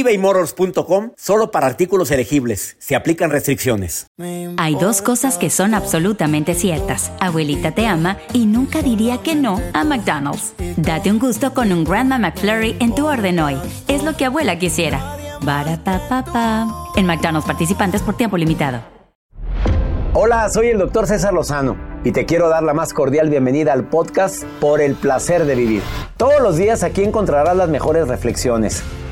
ebaymotors.com solo para artículos elegibles. Se aplican restricciones. Hay dos cosas que son absolutamente ciertas. Abuelita te ama y nunca diría que no a McDonald's. Date un gusto con un Grandma McFlurry en tu orden hoy. Es lo que abuela quisiera. Barata En McDonald's participantes por tiempo limitado. Hola, soy el doctor César Lozano y te quiero dar la más cordial bienvenida al podcast Por el placer de vivir. Todos los días aquí encontrarás las mejores reflexiones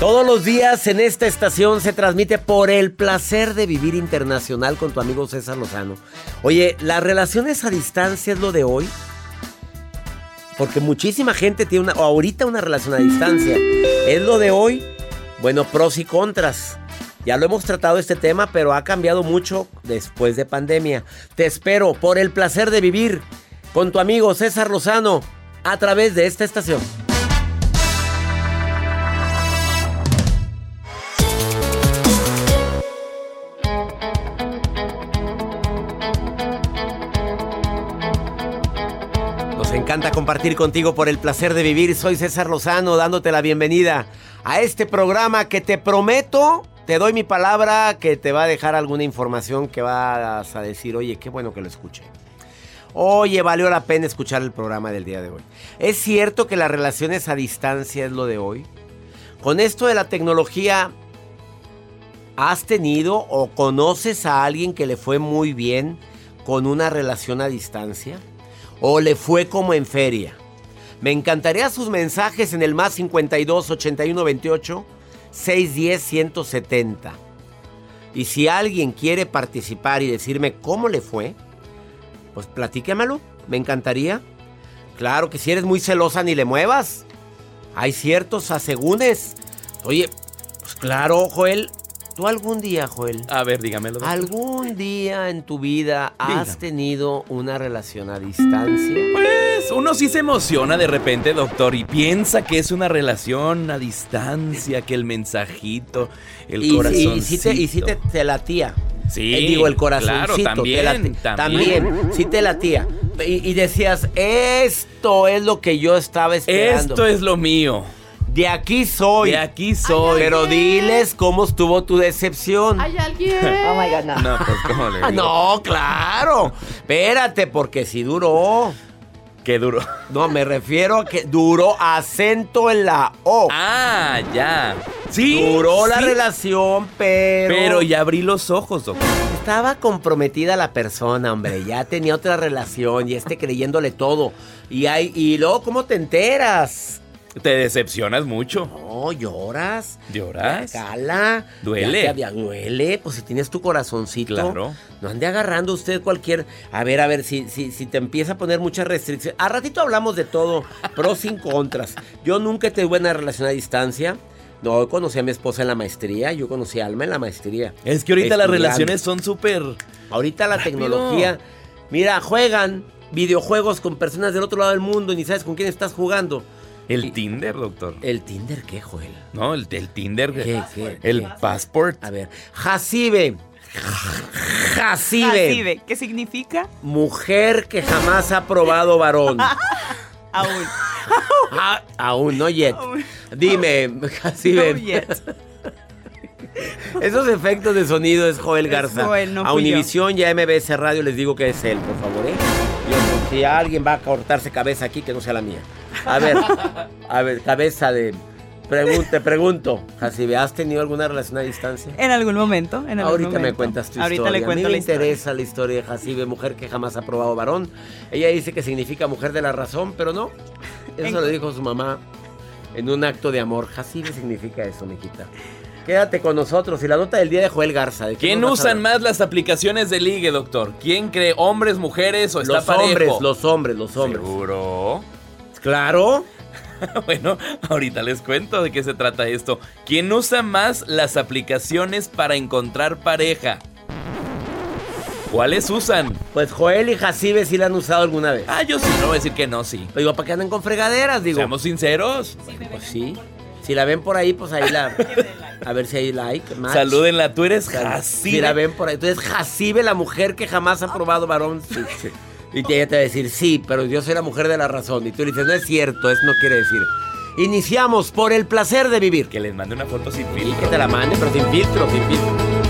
Todos los días en esta estación se transmite por el placer de vivir internacional con tu amigo César Lozano. Oye, las relaciones a distancia es lo de hoy. Porque muchísima gente tiene una, ahorita una relación a distancia. Es lo de hoy. Bueno, pros y contras. Ya lo hemos tratado este tema, pero ha cambiado mucho después de pandemia. Te espero por el placer de vivir con tu amigo César Lozano a través de esta estación. Encanta compartir contigo por el placer de vivir. Soy César Lozano dándote la bienvenida a este programa que te prometo, te doy mi palabra, que te va a dejar alguna información que vas a decir, oye, qué bueno que lo escuché. Oye, valió la pena escuchar el programa del día de hoy. ¿Es cierto que las relaciones a distancia es lo de hoy? Con esto de la tecnología, ¿has tenido o conoces a alguien que le fue muy bien con una relación a distancia? O le fue como en feria? Me encantaría sus mensajes en el más 52 81 28 610 170. Y si alguien quiere participar y decirme cómo le fue, pues platíquemelo, me encantaría. Claro que si eres muy celosa ni le muevas. Hay ciertos asegúnes. Oye, pues claro, Joel, ¿Tú algún día, Joel? A ver, dígamelo. ¿Algún día en tu vida has tenido una relación a distancia? Pues uno sí se emociona de repente, doctor, y piensa que es una relación a distancia, que el mensajito, el corazón. Y, si te, y si te, latía. Sí. Eh, digo, el corazoncito. Claro, también, también. También, sí te latía. Y, y decías, esto es lo que yo estaba esperando. Esto es lo mío. De aquí soy. De aquí soy. Pero diles cómo estuvo tu decepción. ¿Hay alguien? Oh my God, no. No, pues cómo le digo? No, claro. Espérate, porque si duró. Qué duro. No, me refiero a que duró acento en la O. Ah, ya. Sí. Duró la relación, pero. Pero ya abrí los ojos, doctor. Estaba comprometida la persona, hombre. Ya tenía otra relación y este creyéndole todo. Y, hay, y luego, ¿cómo te enteras? Te decepcionas mucho. No, lloras. ¿Lloras? Cala. Duele. Ya te duele. Pues si tienes tu corazoncito. Claro. No ande agarrando usted cualquier. A ver, a ver, si, si, si te empieza a poner muchas restricciones. A ratito hablamos de todo. Pros y contras. Yo nunca tuve una relación a distancia. No, conocí a mi esposa en la maestría. Yo conocí a Alma en la maestría. Es que ahorita las relaciones son súper. Ahorita la Rápido. tecnología. Mira, juegan videojuegos con personas del otro lado del mundo y ni sabes con quién estás jugando. El Y- Tinder, doctor. ¿El Tinder qué, Joel? No, el, el Tinder. ¿Qué, qué, el qué? passport. A ver, Jacibe. Jacibe. Jacibe. ¿Qué significa? Mujer que jamás ha probado varón. Aún. Ah, aún no yet. Aún. Dime, Jacibe. No yet. Esos efectos de sonido es Joel Es Garza. Joel, no a. Univisión y a MBS Radio les digo que es él, por favor, ¿eh? Si alguien va a cortarse cabeza aquí, que no sea la mía. A ver, a ver, cabeza de Pregun- te pregunto, Jacibe, ¿has tenido alguna relación a distancia? En algún momento, en algún Ahorita me cuentas tu Ahorita historia. le cuento a mí me interesa la historia de Jacibe, mujer que jamás ha probado varón. Ella dice que significa mujer de la razón, pero no. Eso lo dijo su mamá en un acto de amor. Jacibe significa eso, mijita. Quédate con nosotros. Y la nota del día de Joel Garza. ¿de qué ¿Quién usan más las aplicaciones de ligue, doctor? ¿Quién cree? ¿Hombres, mujeres o está Los parejo? hombres, los hombres, los hombres. ¿Seguro? Claro. Bueno, ahorita les cuento de qué se trata esto. ¿Quién usa más las aplicaciones para encontrar pareja? ¿Cuáles usan? Pues Joel y Jacibe sí la han usado alguna vez. Ah, yo sí, no voy a decir que no, sí. Digo, ¿para qué andan con fregaderas? Digo, Seamos sinceros. pues sí. Si la ven por ahí, pues ahí la. A ver si hay like. match. Salúdenla, tú eres. Si la ven por ahí. Entonces, Jacibe, la mujer que jamás ha probado varón. Sí, sí. Y ella te va a decir, sí, pero yo soy la mujer de la razón. Y tú le dices, no es cierto, eso no quiere decir. Iniciamos por el placer de vivir. Que les mande una foto sin Y que filtro. te la mande, pero sin filtro, sin filtro.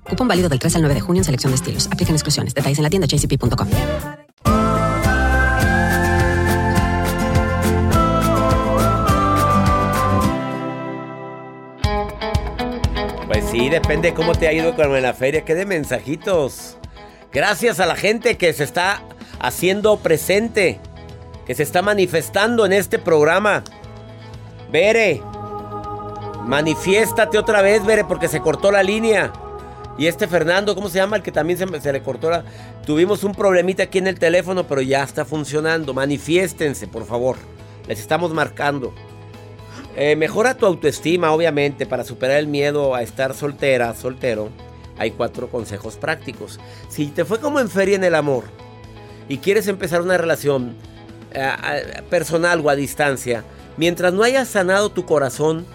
Cupón válido del 3 al 9 de junio en selección de estilos. Aplican exclusiones. Detalles en la tienda jcp.com. Pues sí, depende cómo te ha ido con la feria. ¿Qué de mensajitos? Gracias a la gente que se está haciendo presente, que se está manifestando en este programa. Bere, manifiéstate otra vez, Bere, porque se cortó la línea. Y este Fernando, ¿cómo se llama? El que también se, le cortó la... Tuvimos un problemita aquí en el teléfono, pero ya está funcionando. Manifiéstense, por favor. Les estamos marcando. Eh, mejora tu autoestima, obviamente, para superar el miedo a estar soltera, soltero. Hay cuatro consejos prácticos. Si te fue como en feria en el amor y quieres empezar una relación eh, eh, personal o a distancia, mientras no hayas sanado tu corazón,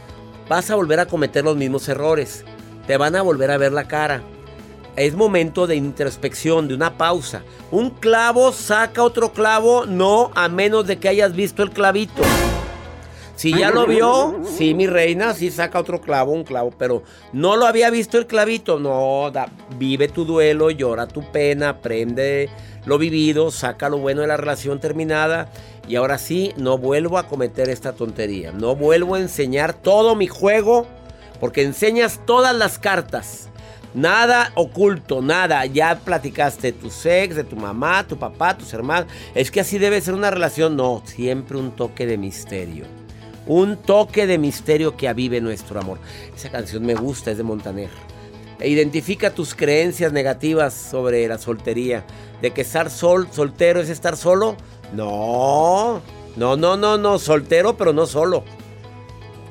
vas a volver a cometer los mismos errores. Te van a volver a ver la cara. Es momento de introspección, de una pausa. Un clavo saca otro clavo, no a menos de que hayas visto el clavito. Si ya lo vio, sí, mi reina, sí saca otro clavo, un clavo, pero no lo había visto el clavito. No, da- vive tu duelo, llora tu pena, aprende lo vivido, saca lo bueno de la relación terminada. Y ahora sí, no vuelvo a cometer esta tontería. No vuelvo a enseñar todo mi juego, porque enseñas todas las cartas. Nada oculto, nada. Ya platicaste de tu sex, de tu mamá, tu papá, tus hermanos. Es que así debe ser una relación. No, siempre un toque de misterio. Un toque de misterio que avive nuestro amor. Esa canción me gusta, es de Montaner. Identifica tus creencias negativas sobre la soltería. De que estar sol, soltero es estar solo. No, no, no, no, no. Soltero, pero no solo.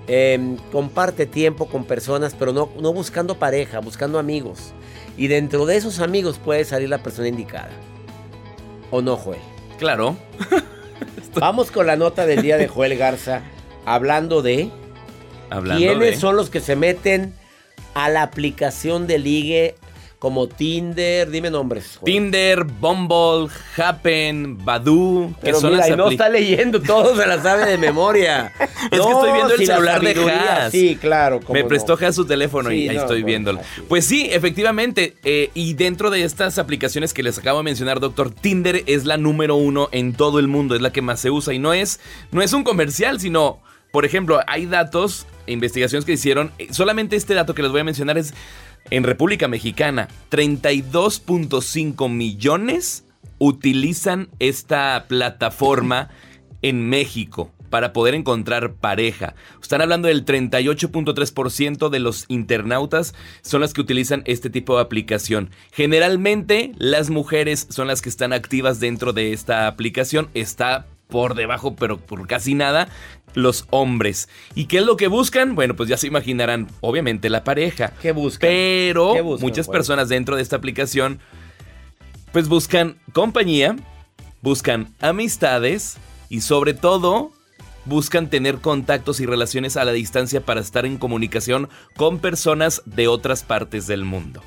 Em, comparte tiempo con personas, pero no, no buscando pareja, buscando amigos. Y dentro de esos amigos puede salir la persona indicada. ¿O no, Joel? Claro. Vamos con la nota del día de Joel Garza, hablando de Hablando ¿Quiénes de- son los que se meten a la aplicación de ligue como Tinder? Dime nombres. Tinder, Bumble, Happen, Badoo, que Pero son mira, las y no está leyendo, todo se la sabe de memoria. Es que estoy viendo el si celular de Haas. Sí, claro. Me no. prestó su teléfono y ahí no, estoy viéndolo. Pues sí, efectivamente. eh, y dentro de estas aplicaciones que les acabo de mencionar, doctor, Tinder es la número uno en todo el mundo, es la que más se usa. Y no es, no es un comercial, sino, por ejemplo, hay datos e investigaciones que hicieron. eh, Solamente este dato que les voy a mencionar es en República Mexicana. 32.5 millones utilizan esta plataforma en México para poder encontrar pareja. Están hablando del 38.3% de los internautas son las que utilizan este tipo de aplicación. Generalmente las mujeres son las que están activas dentro de esta aplicación. Está por debajo, pero por casi nada, los hombres. ¿Y qué es lo que buscan? Bueno, pues ya se imaginarán, obviamente la pareja. ¿Qué buscan? Pero ¿Qué buscan, muchas personas dentro de esta aplicación pues buscan compañía, buscan amistades y sobre todo buscan tener contactos y relaciones a la distancia para estar en comunicación con personas de otras partes del mundo.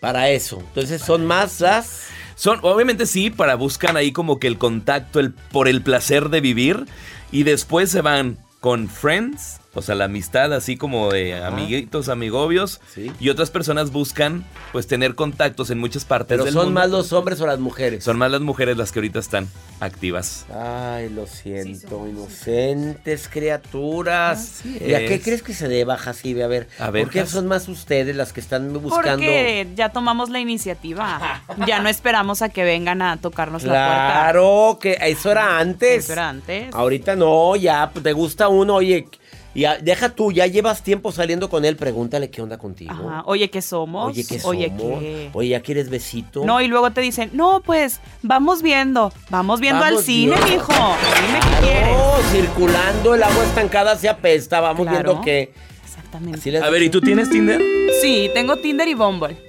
Para eso. Entonces son más las. Son, obviamente sí, para buscan ahí como que el contacto, el, por el placer de vivir. Y después se van con friends, o sea, la amistad así como de amiguitos, amigobios. Sí. Y otras personas buscan pues tener contactos en muchas partes Pero del son mundo. más los hombres o las mujeres. Son más las mujeres las que ahorita están activas. Ay, lo siento, inocentes criaturas. Así ¿Y a qué es. crees que se deba, Jacibe? A ver, A ver, ¿por qué Jas. son más ustedes las que están buscando? Porque ya tomamos la iniciativa. Ya no esperamos a que vengan a tocarnos la puerta. Claro, que eso era antes. Eso era antes. Ahorita no, ya pues, te gusta uno, oye, ya, deja tú, ya llevas tiempo saliendo con él, pregúntale qué onda contigo. Ajá. Oye, ¿qué somos? Oye, ¿qué Oye, somos? ¿qué? Oye, ¿ya quieres besito? No, y luego te dicen, no, pues, vamos viendo. Vamos viendo Vamos al cine, viendo. mijo. Dime qué quieres. No, circulando, el agua estancada se apesta, vamos Claro. viendo que... Exactamente. A ver, ¿y tú tienes Tinder? Sí, tengo Tinder y Bumble.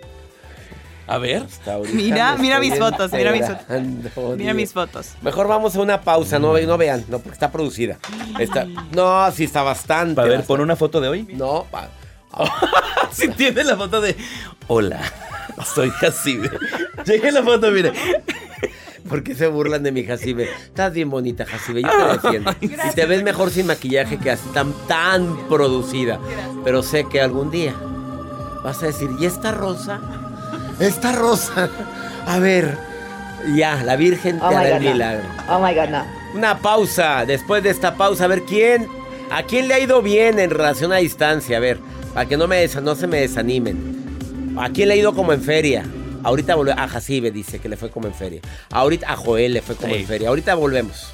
A ver. Mira, mira mis fotos, mira mis fotos. Mira mis fotos. Mejor vamos a una pausa, no, ve- no vean, no, porque está producida. Está, no, sí está bastante. A ver, pon una foto de hoy. No, pa- Si tiene la foto de. Hola, soy Jacibe. Llegué la foto, mire. ¿por qué se burlan de mi Jacibe? Estás bien bonita, Jacibe, yo te defiendo. Y te ves mejor sin maquillaje que así tan, tan producida. Pero sé que algún día vas a decir, ¿y esta rosa? Esta rosa. A ver, ya, la Virgen te Oh my hará el God, no. milagro. Oh my God, no. Una pausa. Después de esta pausa, a ver quién. ¿A quién le ha ido bien en relación a distancia? A ver, para que no, me desa- no se me desanimen. ¿A quién le ha ido como en feria? Ahorita volvemos. A Jacibe dice que le fue como en feria. Ahorita a Joel le fue como Sí. en feria. Ahorita volvemos.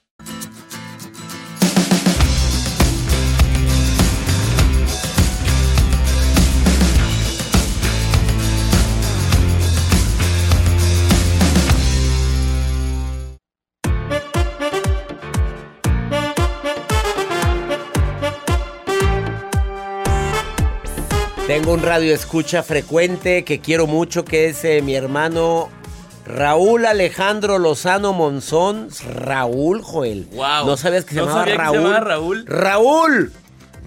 Tengo un radio escucha frecuente que quiero mucho, que es eh, mi hermano Raúl Alejandro Lozano Monzón. Raúl, Joel. Wow. ¿No sabías que se No llamaba sabía que se Raúl? Raúl. Raúl.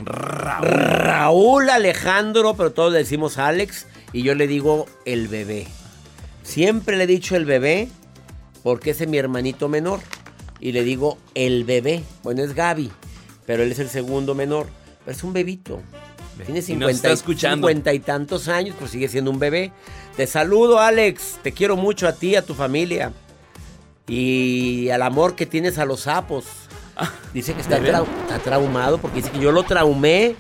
Raúl Alejandro, pero todos le decimos Alex y yo le digo el bebé. Siempre le he dicho el bebé porque ese es mi hermanito menor y le digo el bebé. Bueno, es Gaby, pero él es el segundo menor. Pero es un bebito. Tiene Y nos 50 está y, escuchando. 50 y tantos años, pero sigue siendo un bebé. Te saludo, Alex. Te quiero mucho a ti, a tu familia. Y al amor que tienes a los sapos. Dice que está, traumado porque dice que yo lo traumé.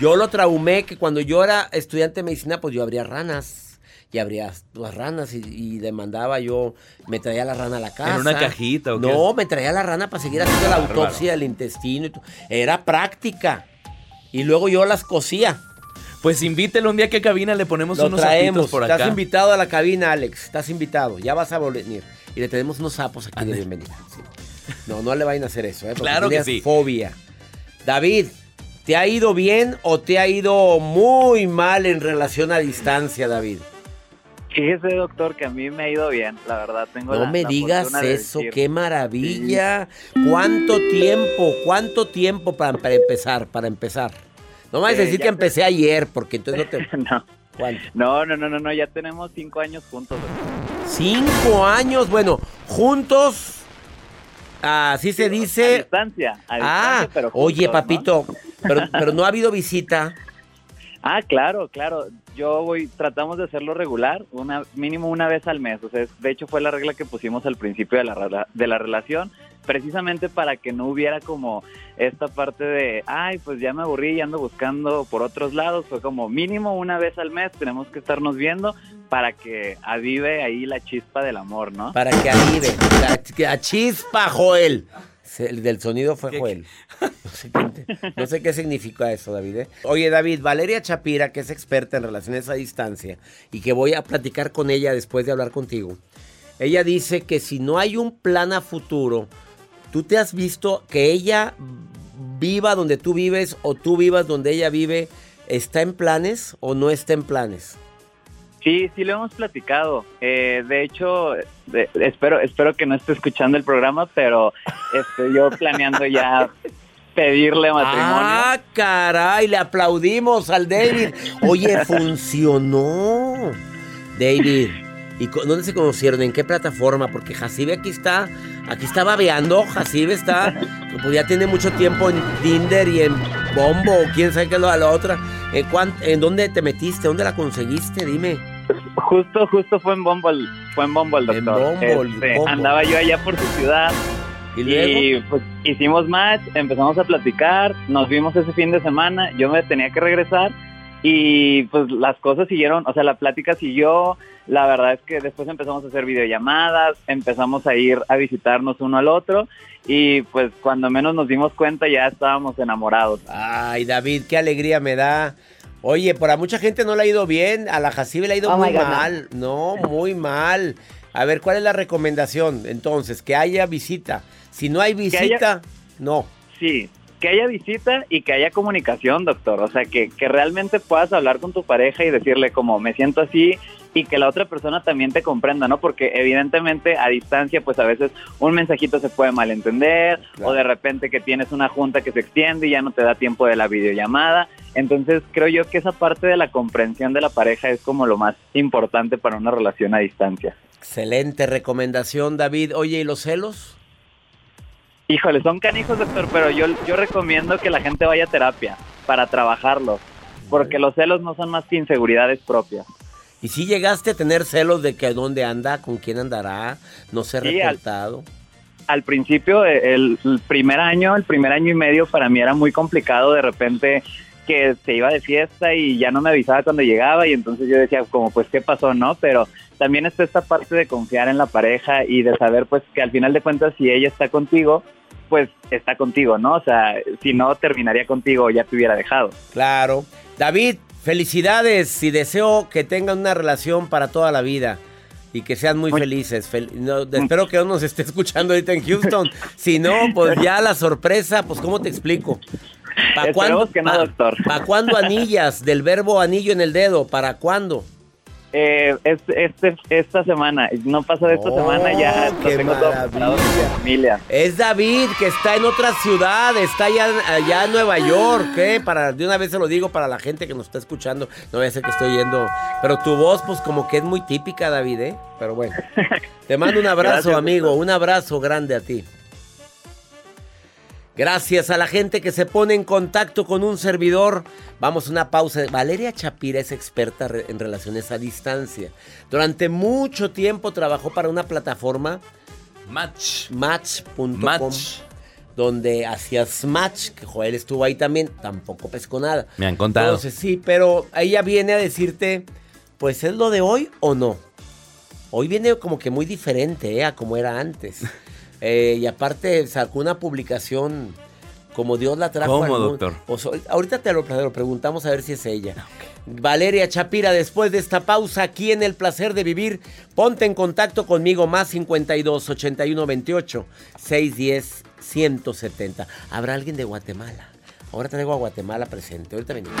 Yo lo traumé que cuando yo era estudiante de medicina, pues yo abría ranas. Y abría las ranas y, y demandaba yo, me traía la rana a la casa. ¿En una cajita o qué? No, me traía la rana para seguir haciendo la autopsia del intestino. y todo. Era práctica. Y luego yo las cosía. Pues invítelo un día que a cabina le ponemos Lo unos traemos. por Estás acá. invitado a la cabina, Alex. Estás invitado. Ya vas a venir. Y le tenemos unos sapos aquí de bienvenida. sí. No, no le vayan a hacer eso, ¿eh? Porque Claro que sí. fobia. David, ¿te ha ido bien o te ha ido muy mal en relación a distancia, David? Fíjese, doctor, que a mí me ha ido bien, la verdad. Tengo No la- me la digas de eso, qué maravilla. ¿Cuánto tiempo? ¿Cuánto tiempo para, para empezar? Para empezar. No me vas a Eh, decir que empecé ayer, porque entonces no te... no. No, no, no, no, ya tenemos cinco años juntos. Cinco años, bueno, juntos, así se A dice. distancia, a Ah, distancia, pero oye, papito, pero, pero no ha habido visita. Ah, claro, claro. Yo voy, tratamos de hacerlo regular, una mínimo una vez al mes. O sea, de hecho fue la regla que pusimos al principio de la, de la relación, precisamente para que no hubiera como esta parte de, ay, pues ya me aburrí y ando buscando por otros lados. Fue como mínimo una vez al mes tenemos que estarnos viendo para que avive ahí la chispa del amor, ¿no? Para que avive. La, la chispa, Joel. El del sonido fue Joel. No sé, qué, no sé qué significa eso, David. ¿eh? Oye, David, Valeria Chapira, que es experta en relaciones a distancia y que voy a platicar con ella después de hablar contigo. Ella dice que si no hay un plan a futuro, tú te has visto que ella viva donde tú vives o tú vivas donde ella vive, ¿está en planes o no está en planes? Sí, sí lo hemos platicado. Eh, de hecho, de- espero, espero que no esté escuchando el programa, pero estoy yo planeando ya pedirle matrimonio. Ah, caray, le aplaudimos al David. Oye, funcionó. David, ¿y dónde se conocieron? ¿En qué plataforma? Porque Jacibe aquí está, aquí está babeando. Jacibe está, pues ya tiene mucho tiempo en Tinder y en Bombo, o quién sabe qué es lo de la otra. ¿En, cuán- ¿En dónde te metiste? ¿Dónde la conseguiste? Dime. Justo, justo fue en Bumble, fue en Bumble, En doctor. Este, Bumble. Andaba yo allá por su ciudad ¿Y luego? pues hicimos match, empezamos a platicar, nos vimos ese fin de semana, yo me tenía que regresar y pues las cosas siguieron, o sea, la plática siguió, la verdad es que después empezamos a hacer videollamadas, empezamos a ir a visitarnos uno al otro y pues cuando menos nos dimos cuenta ya estábamos enamorados. Ay, David, qué alegría me da. Oye, para mucha gente no le ha ido bien, a la Jacibe le ha ido Oh muy no. mal. No, muy mal. A ver, ¿cuál es la recomendación? Entonces, que haya visita. Si no hay visita, haya- no. Sí, que haya visita y que haya comunicación, doctor. O sea, que, que realmente puedas hablar con tu pareja y decirle como me siento así y que la otra persona también te comprenda, ¿no? Porque evidentemente a distancia, pues a veces un mensajito se puede malentender o de repente que tienes una junta que se extiende y ya no te da tiempo de la videollamada. Entonces creo yo que esa parte de la comprensión de la pareja es como lo más importante para una relación a distancia. Excelente recomendación, David. Oye, ¿y los celos? Híjole, son canijos, doctor, pero yo, yo recomiendo que la gente vaya a terapia para trabajarlos, porque los celos no son más que inseguridades propias. ¿Y si llegaste a tener celos de que dónde anda, con quién andará, no se ha Sí, al- reportado? al principio, el, el primer año, el primer año y medio para mí era muy complicado de repente que se iba de fiesta y ya no me avisaba cuando llegaba y entonces yo decía como pues qué pasó, ¿no? Pero también está esta parte de confiar en la pareja y de saber pues que al final de cuentas si ella está contigo, pues está contigo, ¿no? O sea, si no terminaría contigo ya te hubiera dejado. Claro. David, felicidades y deseo que tengan una relación para toda la vida y que sean muy felices. Fel- no, espero que no nos esté escuchando ahorita en Houston. Si no, pues ya la sorpresa, pues ¿cómo te explico? ¿Para Esperemos que no, doctor. ¿Para cuándo anillas? Del verbo anillo en el dedo, ¿para cuándo? Eh, es- este, esta semana, no pasa de esta Oh, semana, ya lo qué tengo todo familia. Es David, que está en otra ciudad, está allá, allá en Nueva York, ¿eh? Para, de una vez se lo digo para la gente que nos está escuchando. No voy a ser que estoy yendo. Pero tu voz, pues como que es muy típica, David, ¿eh? Pero bueno. Te mando un abrazo, Gracias, amigo. Un abrazo grande a ti. Gracias a la gente que se pone en contacto con un servidor. Vamos a una pausa. Valeria Chapira es experta en relaciones a distancia. Durante mucho tiempo trabajó para una plataforma Match. Match.com. Match. Donde hacías match, que Joel estuvo ahí también, tampoco pescó nada. Me han contado. Entonces sí, pero ella viene a decirte, pues es lo de hoy o no. Hoy viene como que muy diferente ¿eh? a como era antes. Eh, y aparte sacó una publicación como Dios la trajo. ¿Cómo, doctor? Ahorita te lo, te lo preguntamos a ver si es ella. Valeria Chapira, después de esta pausa aquí en El Placer de Vivir, ponte en contacto conmigo más 52 81 28 610 170. ¿Habrá alguien de Guatemala? Ahora traigo a Guatemala presente. Ahorita venimos.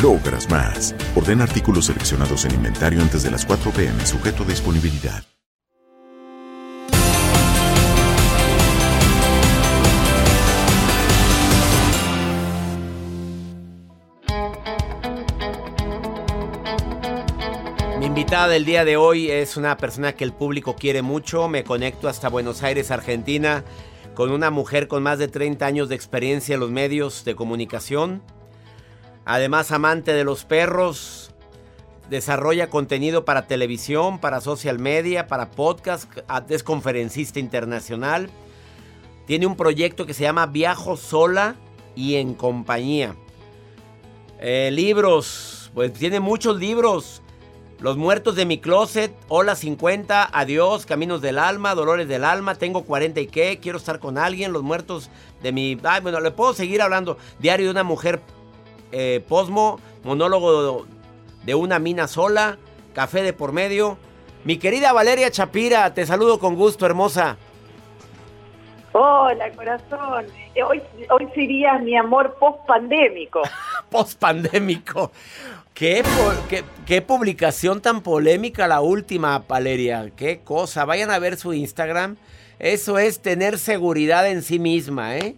logras más. Ordena artículos seleccionados en inventario antes de las 4 pm, sujeto a disponibilidad. Mi invitada del día de hoy es una persona que el público quiere mucho. Me conecto hasta Buenos Aires, Argentina, con una mujer con más de 30 años de experiencia en los medios de comunicación. Además, amante de los perros. Desarrolla contenido para televisión, para social media, para podcast. Es conferencista internacional. Tiene un proyecto que se llama Viajo sola y en compañía. Eh, libros, pues tiene muchos libros. Los muertos de mi closet, Hola 50, Adiós, Caminos del Alma, Dolores del Alma, Tengo 40 y qué, Quiero estar con alguien, Los muertos de mi... Ay, bueno, le puedo seguir hablando. Diario de una mujer eh, Posmo, monólogo de una mina sola, café de por medio. Mi querida Valeria Chapira, te saludo con gusto, hermosa. Hola, corazón. Eh, Hoy, hoy sería mi amor post-pandémico. Post-pandémico. ¿Qué, qué, qué publicación tan polémica la última, Valeria. Qué cosa. Vayan a ver su Instagram. Eso es tener seguridad en sí misma, ¿eh?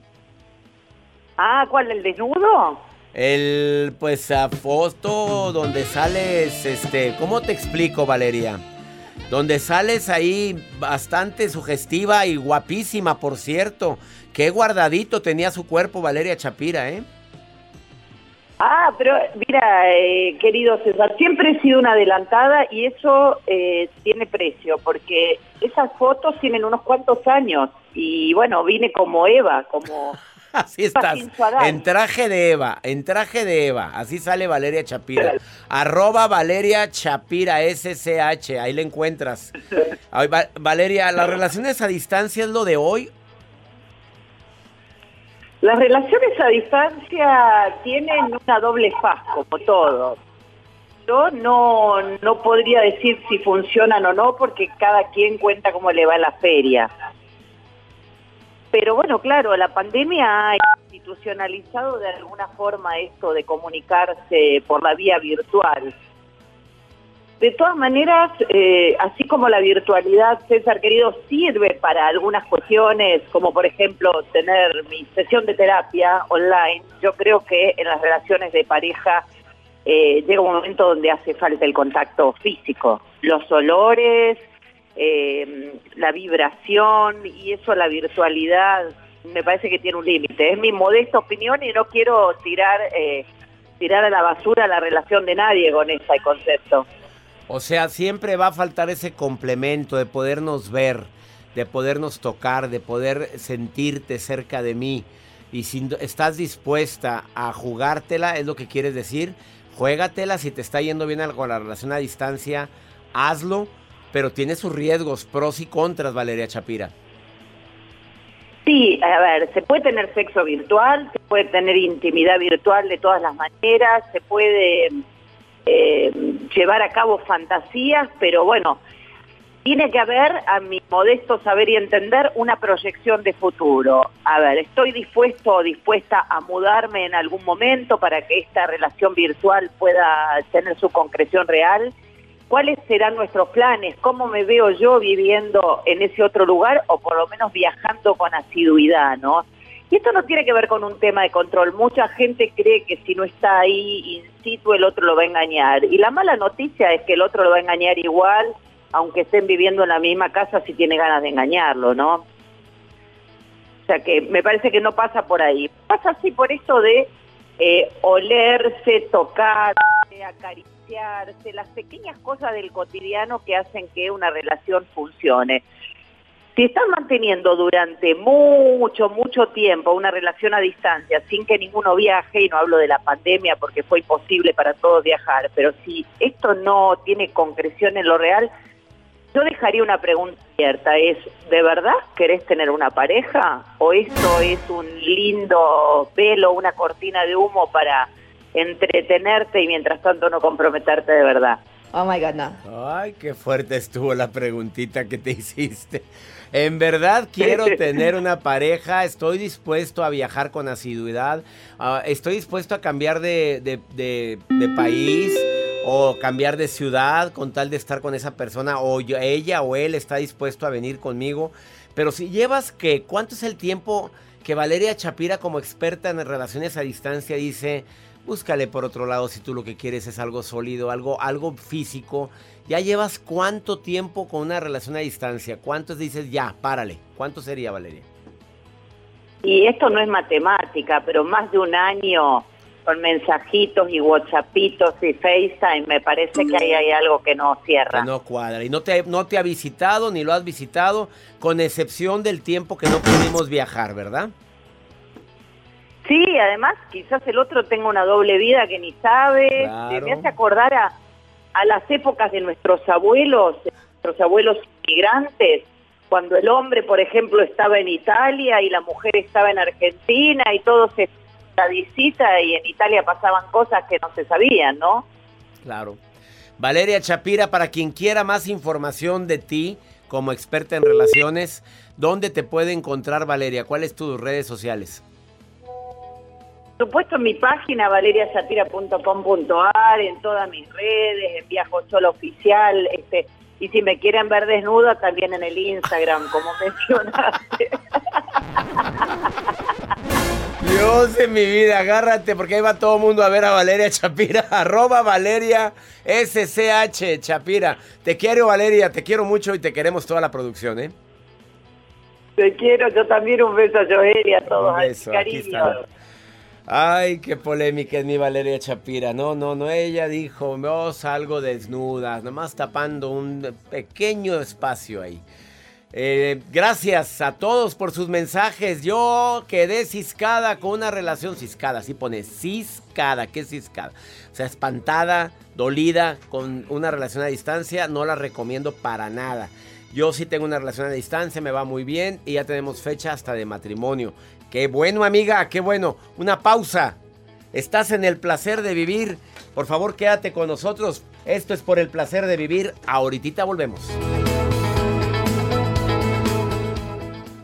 Ah, ¿cuál? ¿El desnudo? El, pues, a foto donde sales, este, ¿cómo te explico, Valeria? Donde sales ahí bastante sugestiva y guapísima, por cierto. Qué guardadito tenía su cuerpo Valeria Chapira, ¿eh? Ah, pero mira, eh, querido César, siempre he sido una adelantada y eso eh, tiene precio, porque esas fotos tienen unos cuantos años y bueno, vine como Eva, como... Así estás. En traje de Eva, en traje de Eva. Así sale Valeria Chapira. Arroba Valeria Chapira, SCH. Ahí la encuentras. Ay, Va- Valeria, ¿las relaciones a distancia es lo de hoy? Las relaciones a distancia tienen una doble faz, como todo. Yo no, no podría decir si funcionan o no, porque cada quien cuenta cómo le va la feria. Pero bueno, claro, la pandemia ha institucionalizado de alguna forma esto de comunicarse por la vía virtual. De todas maneras, eh, así como la virtualidad, César querido, sirve para algunas cuestiones, como por ejemplo tener mi sesión de terapia online, yo creo que en las relaciones de pareja eh, llega un momento donde hace falta el contacto físico, los olores, eh, la vibración y eso, la virtualidad, me parece que tiene un límite. Es mi modesta opinión y no quiero tirar, eh, tirar a la basura la relación de nadie con este concepto. O sea, siempre va a faltar ese complemento de podernos ver, de podernos tocar, de poder sentirte cerca de mí. Y si estás dispuesta a jugártela, es lo que quieres decir, juégatela. Si te está yendo bien con la relación a distancia, hazlo. Pero tiene sus riesgos, pros y contras, Valeria Chapira. Sí, a ver, se puede tener sexo virtual, se puede tener intimidad virtual de todas las maneras, se puede eh, llevar a cabo fantasías, pero bueno, tiene que haber, a mi modesto saber y entender, una proyección de futuro. A ver, estoy dispuesto o dispuesta a mudarme en algún momento para que esta relación virtual pueda tener su concreción real. ¿Cuáles serán nuestros planes? ¿Cómo me veo yo viviendo en ese otro lugar o por lo menos viajando con asiduidad, no? Y esto no tiene que ver con un tema de control. Mucha gente cree que si no está ahí in situ el otro lo va a engañar. Y la mala noticia es que el otro lo va a engañar igual, aunque estén viviendo en la misma casa si tiene ganas de engañarlo, ¿no? O sea que me parece que no pasa por ahí. Pasa así por esto de eh, olerse, tocarse, las pequeñas cosas del cotidiano que hacen que una relación funcione. Si están manteniendo durante mucho, mucho tiempo una relación a distancia sin que ninguno viaje, y no hablo de la pandemia porque fue imposible para todos viajar, pero si esto no tiene concreción en lo real, yo dejaría una pregunta abierta, es, ¿de verdad querés tener una pareja? ¿O esto es un lindo velo, una cortina de humo para entretenerte y mientras tanto no comprometerte de verdad? Oh my God, no. Ay, qué fuerte estuvo la preguntita que te hiciste. En verdad quiero tener una pareja, estoy dispuesto a viajar con asiduidad, ah, estoy dispuesto a cambiar de, de- de- de país o cambiar de ciudad con tal de estar con esa persona o yo- ella o él está dispuesto a venir conmigo. Pero si llevas que, ¿cuánto es el tiempo que Valeria Chapira como experta en relaciones a distancia dice, búscale por otro lado si tú lo que quieres es algo sólido, algo, algo físico? ¿Ya llevas cuánto tiempo con una relación a distancia? ¿Cuántos dices ya, párale? ¿Cuánto sería, Valeria? Y esto no es matemática, pero más de un año con mensajitos y whatsappitos y FaceTime, me parece que ahí hay algo que no cierra. Que no cuadra. Y no te, no te ha visitado ni lo has visitado, con excepción del tiempo que no pudimos viajar, ¿verdad? Sí, además quizás el otro tenga una doble vida que ni sabe. Claro. Me hace acordar a, a las épocas de nuestros abuelos, de nuestros abuelos inmigrantes, cuando el hombre, por ejemplo, estaba en Italia y la mujer estaba en Argentina y todos se la visita y en Italia pasaban cosas que no se sabían, ¿no? Claro. Valeria Chapira, para quien quiera más información de ti como experta en relaciones, ¿dónde te puede encontrar Valeria? ¿Cuáles tus redes sociales? Por supuesto en mi página valeriachapira.com.ar, en todas mis redes, en Viajo Solo Oficial, este, y si me quieren ver desnuda también en el Instagram, como mencionaste. Dios de mi vida, agárrate porque ahí va todo el mundo a ver a Valeria Chapira, arroba Valeria SCH Chapira. Te quiero Valeria, te quiero mucho y te queremos toda la producción, ¿eh? Te quiero, yo también un beso a Joel y a todos, Un beso, aquí cariño. Ay, qué polémica es mi Valeria Chapira. No, no, no, ella dijo, no salgo desnuda, nomás tapando un pequeño espacio ahí. Eh, gracias a todos por sus mensajes. Yo quedé ciscada con una relación ciscada, así pone ciscada, ¿qué es ciscada? O sea, espantada, dolida con una relación a distancia, no la recomiendo para nada. Yo sí tengo una relación a distancia, me va muy bien y ya tenemos fecha hasta de matrimonio. Qué bueno, amiga, qué bueno. Una pausa. Estás en el placer de vivir. Por favor, quédate con nosotros. Esto es por el placer de vivir. Ahorita volvemos.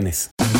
Producciones.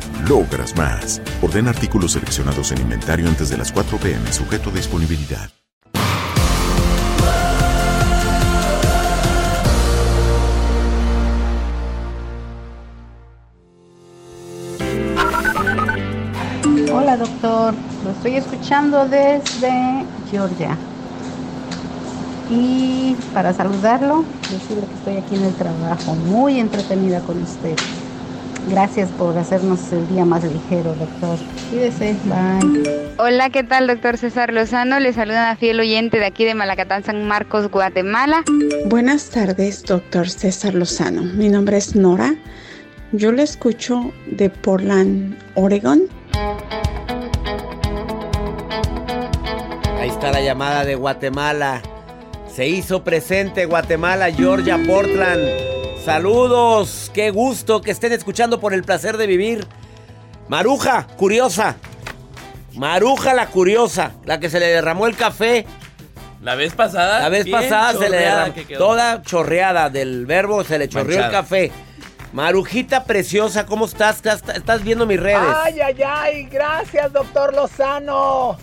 logras más. Orden artículos seleccionados en inventario antes de las 4 pm, sujeto a disponibilidad. Hola doctor, lo estoy escuchando desde Georgia. Y para saludarlo, decirle que estoy aquí en el trabajo, muy entretenida con usted. Gracias por hacernos el día más ligero, doctor. Cuídese, bye. Hola, ¿qué tal, doctor César Lozano? Le saluda una fiel oyente de aquí de Malacatán, San Marcos, Guatemala. Buenas tardes, doctor César Lozano. Mi nombre es Nora. Yo le escucho de Portland, Oregon. Ahí está la llamada de Guatemala. Se hizo presente Guatemala, Georgia, Portland. Saludos, qué gusto que estén escuchando por el placer de vivir. Maruja, curiosa. Maruja la curiosa, la que se le derramó el café. La vez pasada. La vez pasada se le derramó que toda chorreada del verbo, se le chorreó el café. Marujita preciosa, ¿cómo estás? ¿Estás, estás viendo mis redes? Ay, ay, ay, gracias, doctor Lozano.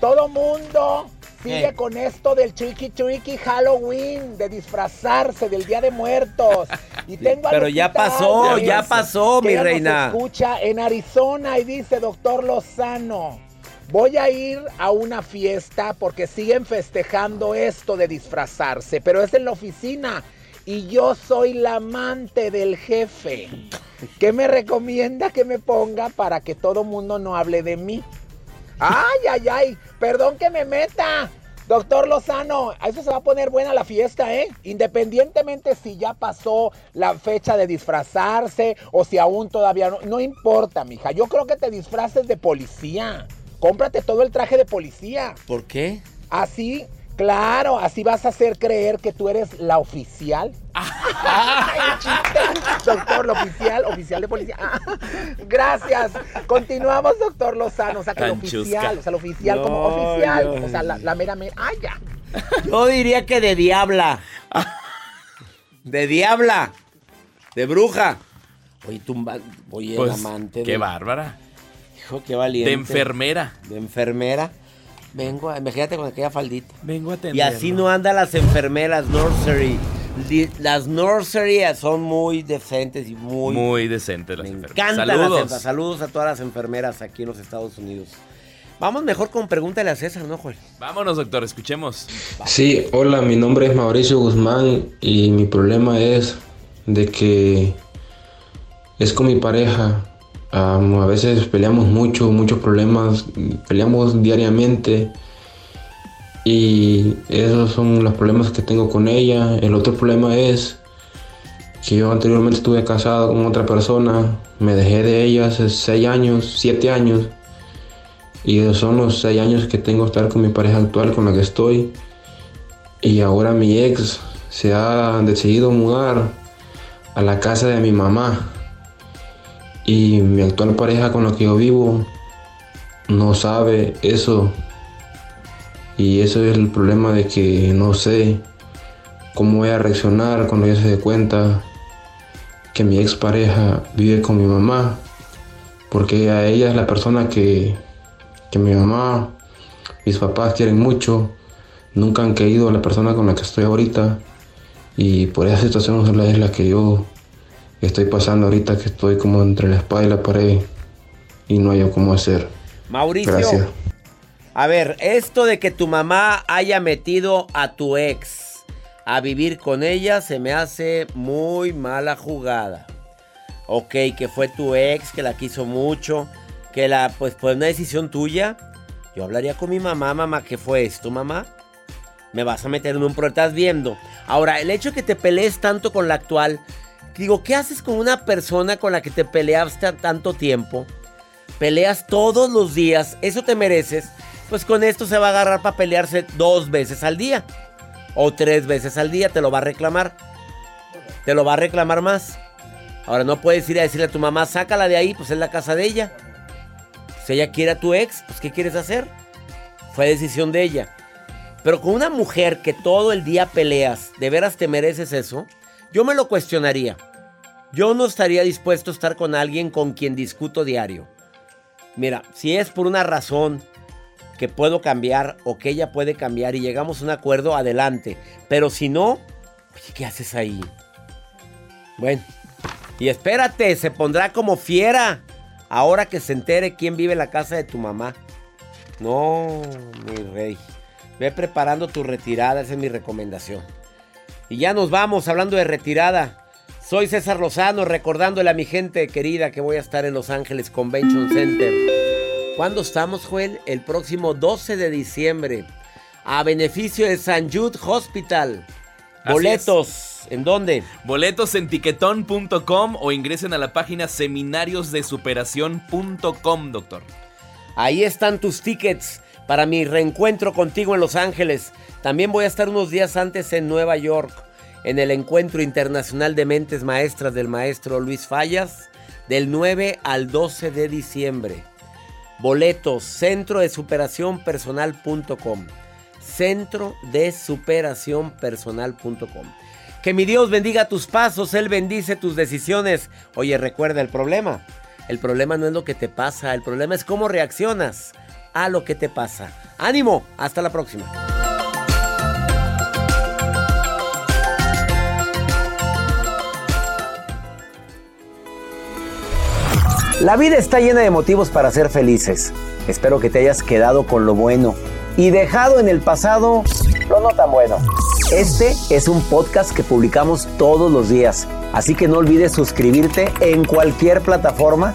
Todo mundo sigue ¿Qué? con esto del tricky tricky Halloween, de disfrazarse del Día de Muertos. Y tengo a pero ya pasó, Álvarez, ya pasó, mi nos reina. escucha en Arizona y dice, doctor Lozano, Voy a ir a una fiesta porque siguen festejando esto de disfrazarse, pero es en la oficina y yo soy la amante del jefe. ¿Qué me recomienda que me ponga para que todo mundo no hable de mí? Ay, ay, ay, perdón que me meta. Doctor Lozano, a eso se va a poner buena la fiesta, ¿eh? Independientemente si ya pasó la fecha de disfrazarse o si aún todavía no, no importa, mija. Yo creo que te disfraces de policía. Cómprate todo el traje de policía. ¿Por qué? Así, claro, así vas a hacer creer que tú eres la oficial. Ay, chiste. Doctor, la oficial, oficial de policía. Ah, gracias. Continuamos, doctor Lozano. O sea, que el oficial, o sea, el oficial como oficial. no. O sea, la, la mera mera. Ay, ya. Yo diría que de diabla. De diabla. De bruja. Oye, tumba. Oye, Pues, el amante. qué de- bárbara. Hijo, qué valiente. De enfermera. De enfermera. Vengo, a- imagínate con aquella faldita. Vengo a Y atenderlo. así no andan las enfermeras nursery. Las nursery son muy decentes y muy. Muy decentes las enfermeras. encantan las Saludos. enfer- Saludos a todas las enfermeras aquí en los Estados Unidos. Vamos mejor con pregúntale a César, ¿no, Joel? Vámonos, doctor, escuchemos. Sí, hola, mi nombre es Mauricio Guzmán y mi problema es de que es con mi pareja. A veces peleamos mucho, muchos problemas, peleamos diariamente y esos son los problemas que tengo con ella. El otro problema es que yo anteriormente estuve casado con otra persona, me dejé de ella hace 6 años, 7 años y esos son los 6 años que tengo estar con mi pareja actual con la que estoy. Y ahora mi ex se ha decidido mudar a la casa de mi mamá. Y mi actual pareja con la que yo vivo no sabe eso. Y eso es el problema de que no sé cómo voy a reaccionar cuando ella se dé cuenta que mi ex pareja vive con mi mamá. Porque a ella es la persona que, que mi mamá, mis papás quieren mucho. Nunca han querido a la persona con la que estoy ahorita. Y por esa situación es la- es la que estoy pasando ahorita, que estoy como entre la espada y la pared y no hay cómo hacer. Mauricio. Gracias. A ver, esto de que tu mamá haya metido a tu ex a vivir con ella se me hace muy mala jugada. Ok, que fue tu ex, que la quiso mucho, que la, pues fue una decisión tuya. Yo hablaría con mi mamá, mamá, ¿qué fue esto, mamá? Me vas a meter en un pro, estás viendo. Ahora, el hecho de que te pelees tanto con la actual, digo, ¿qué haces con una persona con la que te peleaste tanto tiempo? Peleas todos los días, eso te mereces. Pues con esto se va a agarrar para pelearse dos veces al día. O tres veces al día, te lo va a reclamar. Te lo va a reclamar más. Ahora no puedes ir a decirle a tu mamá, sácala de ahí, pues es la casa de ella. Si ella quiere a tu ex, pues ¿qué quieres hacer? Fue decisión de ella. Pero con una mujer que todo el día peleas, ¿de veras te mereces eso? Yo me lo cuestionaría. Yo no estaría dispuesto a estar con alguien con quien discuto diario. Mira, si es por una razón que puedo cambiar o que ella puede cambiar y llegamos a un acuerdo, adelante. Pero si no, oye, ¿qué haces ahí? Bueno, y espérate, se pondrá como fiera ahora que se entere quién vive en la casa de tu mamá. No, mi rey. Ve preparando tu retirada, esa es mi recomendación. Y ya nos vamos hablando de retirada. Soy César Lozano, recordándole a mi gente querida que voy a estar en Los Ángeles Convention Center. ¿Cuándo estamos, Joel? El próximo 12 de diciembre. A beneficio de San Jude Hospital. Así Boletos. ¿En dónde? Boletos en tiquetón.com o ingresen a la página seminariosdesuperación.com, doctor. Ahí están tus tickets para mi reencuentro contigo en Los Ángeles. También voy a estar unos días antes en Nueva York, en el Encuentro Internacional de Mentes Maestras del maestro Luis Fallas, del 9 al 12 de diciembre. Boletos, centro de superación personal.com. Centro de superación personal.com. Que mi Dios bendiga tus pasos, Él bendice tus decisiones. Oye, recuerda el problema. El problema no es lo que te pasa, el problema es cómo reaccionas a lo que te pasa. Ánimo, hasta la próxima. La vida está llena de motivos para ser felices. Espero que te hayas quedado con lo bueno y dejado en el pasado lo no tan bueno. Este es un podcast que publicamos todos los días, así que no olvides suscribirte en cualquier plataforma